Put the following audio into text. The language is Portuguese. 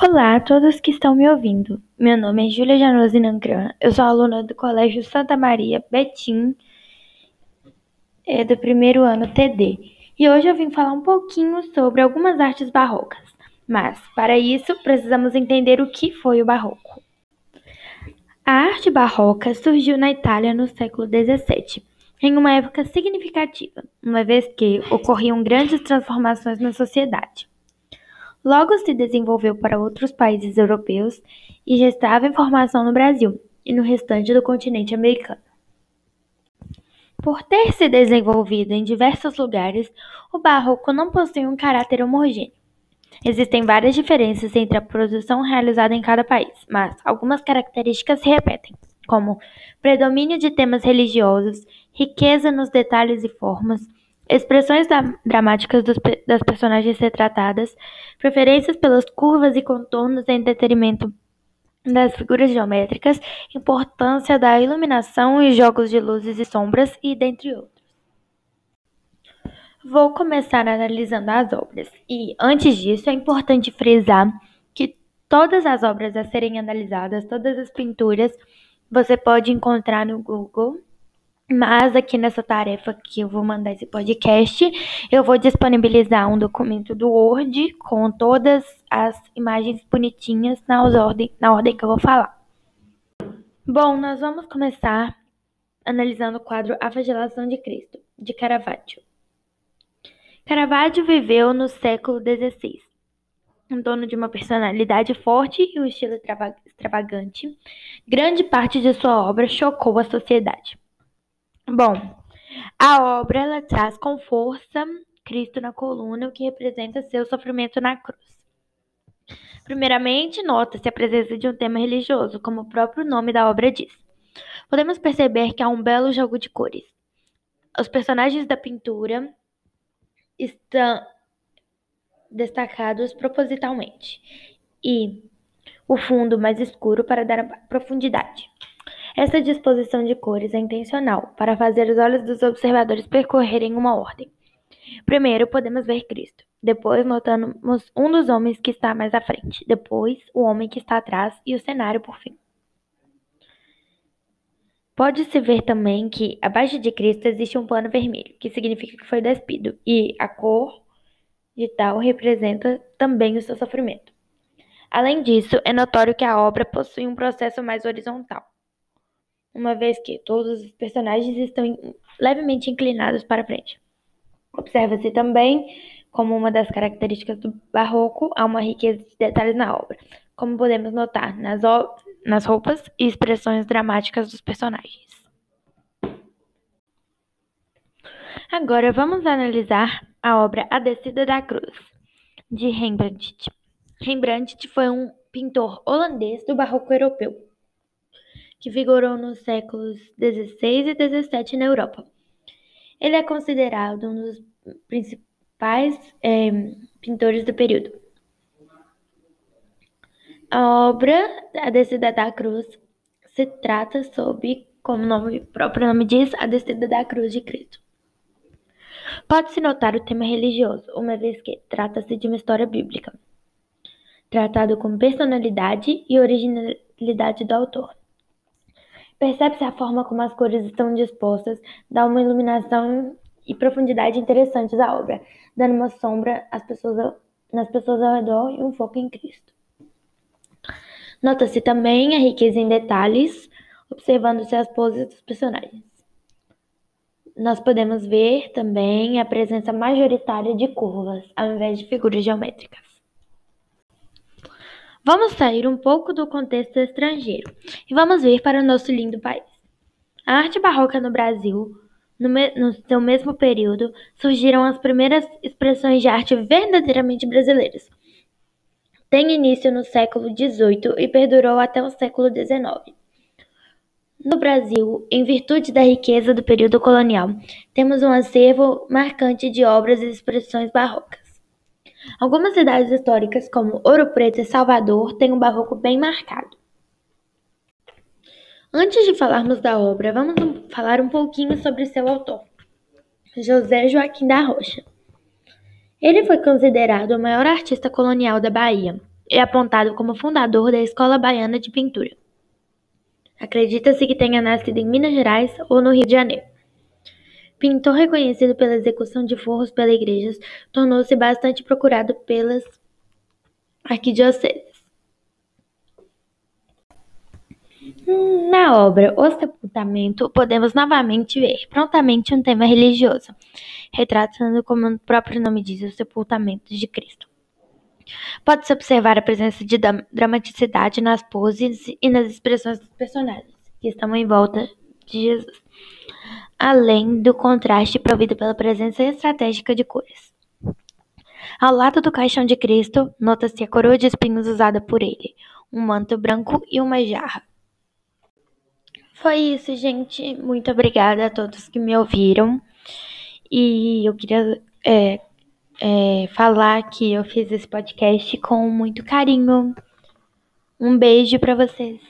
Olá a todos que estão me ouvindo. Meu nome é Júlia Janose Nancran. Eu sou aluna do Colégio Santa Maria Betim, é, do primeiro ano TD. E hoje eu vim falar um pouquinho sobre algumas artes barrocas. Mas, para isso, precisamos entender o que foi o barroco. A arte barroca surgiu na Itália no século XVII, em uma época significativa, uma vez que ocorriam grandes transformações na sociedade. Logo se desenvolveu para outros países europeus e já estava em formação no Brasil e no restante do continente americano. Por ter se desenvolvido em diversos lugares, o barroco não possui um caráter homogêneo. Existem várias diferenças entre a produção realizada em cada país, mas algumas características se repetem, como predomínio de temas religiosos, riqueza nos detalhes e formas, expressões dramáticas das personagens retratadas, preferências pelas curvas e contornos em detrimento das figuras geométricas, importância da iluminação e jogos de luzes e sombras, e dentre outros. Vou começar analisando as obras, e antes disso é importante frisar que todas as obras a serem analisadas, todas as pinturas, você pode encontrar no Google mas aqui nessa tarefa que eu vou mandar esse podcast, eu vou disponibilizar um documento do Word com todas as imagens bonitinhas na ordem, na ordem que eu vou falar. Bom, nós vamos começar analisando o quadro A Flagelação de Cristo, de Caravaggio. Caravaggio viveu no século XVI, em dono de uma personalidade forte e um estilo extravagante. Grande parte de sua obra chocou a sociedade. Bom, a obra ela traz com força Cristo na coluna, o que representa seu sofrimento na cruz. Primeiramente, nota-se a presença de um tema religioso, como o próprio nome da obra diz. Podemos perceber que há um belo jogo de cores. Os personagens da pintura estão destacados propositalmente e o fundo mais escuro para dar profundidade. Essa disposição de cores é intencional, para fazer os olhos dos observadores percorrerem uma ordem. Primeiro podemos ver Cristo, depois notamos um dos homens que está mais à frente, depois o homem que está atrás e o cenário por fim. Pode-se ver também que abaixo de Cristo existe um pano vermelho, que significa que foi despido, e a cor de tal representa também o seu sofrimento. Além disso, é notório que a obra possui um processo mais horizontal uma vez que todos os personagens estão levemente inclinados para frente. Observa-se também, como uma das características do barroco, há uma riqueza de detalhes na obra, como podemos notar nas, nas roupas e expressões dramáticas dos personagens. Agora vamos analisar a obra A Descida da Cruz, de Rembrandt. Rembrandt foi um pintor holandês do barroco europeu que vigorou nos séculos XVI e XVII na Europa. Ele é considerado um dos principais é, pintores do período. A obra A Descida da Cruz se trata sobre, como o nome, próprio nome diz, a descida da cruz de Cristo. Pode-se notar o tema religioso, uma vez que trata-se de uma história bíblica, tratado com personalidade e originalidade do autor. Percebe-se a forma como as cores estão dispostas, dá uma iluminação e profundidade interessantes à obra, dando uma sombra às pessoas, nas pessoas ao redor e um foco em Cristo. Nota-se também a riqueza em detalhes, observando-se as poses dos personagens. Nós podemos ver também a presença majoritária de curvas, ao invés de figuras geométricas. Vamos sair um pouco do contexto estrangeiro e vamos vir para o nosso lindo país. A arte barroca no Brasil, no, me no seu mesmo período, surgiram as primeiras expressões de arte verdadeiramente brasileiras. Tem início no século XVIII e perdurou até o século XIX. No Brasil, em virtude da riqueza do período colonial, temos um acervo marcante de obras e expressões barrocas. Algumas cidades históricas, como Ouro Preto e Salvador, têm um barroco bem marcado. Antes de falarmos da obra, vamos falar um pouquinho sobre seu autor, José Joaquim da Rocha. Ele foi considerado o maior artista colonial da Bahia, é apontado como fundador da Escola Baiana de Pintura. Acredita-se que tenha nascido em Minas Gerais ou no Rio de Janeiro. Pintor reconhecido pela execução de forros pela igreja, tornou-se bastante procurado pelas arquidioceses. Na obra O Sepultamento, podemos novamente ver prontamente um tema religioso, retratando, como o próprio nome diz, o sepultamento de Cristo. Pode-se observar a presença de dramaticidade nas poses e nas expressões dos personagens que estão em volta de Jesus, além do contraste provido pela presença estratégica de cores. Ao lado do caixão de Cristo, nota-se a coroa de espinhos usada por ele, um manto branco e uma jarra. Foi isso, gente. Muito obrigada a todos que me ouviram. E eu queria é, é, falar que eu fiz esse podcast com muito carinho. Um beijo para vocês.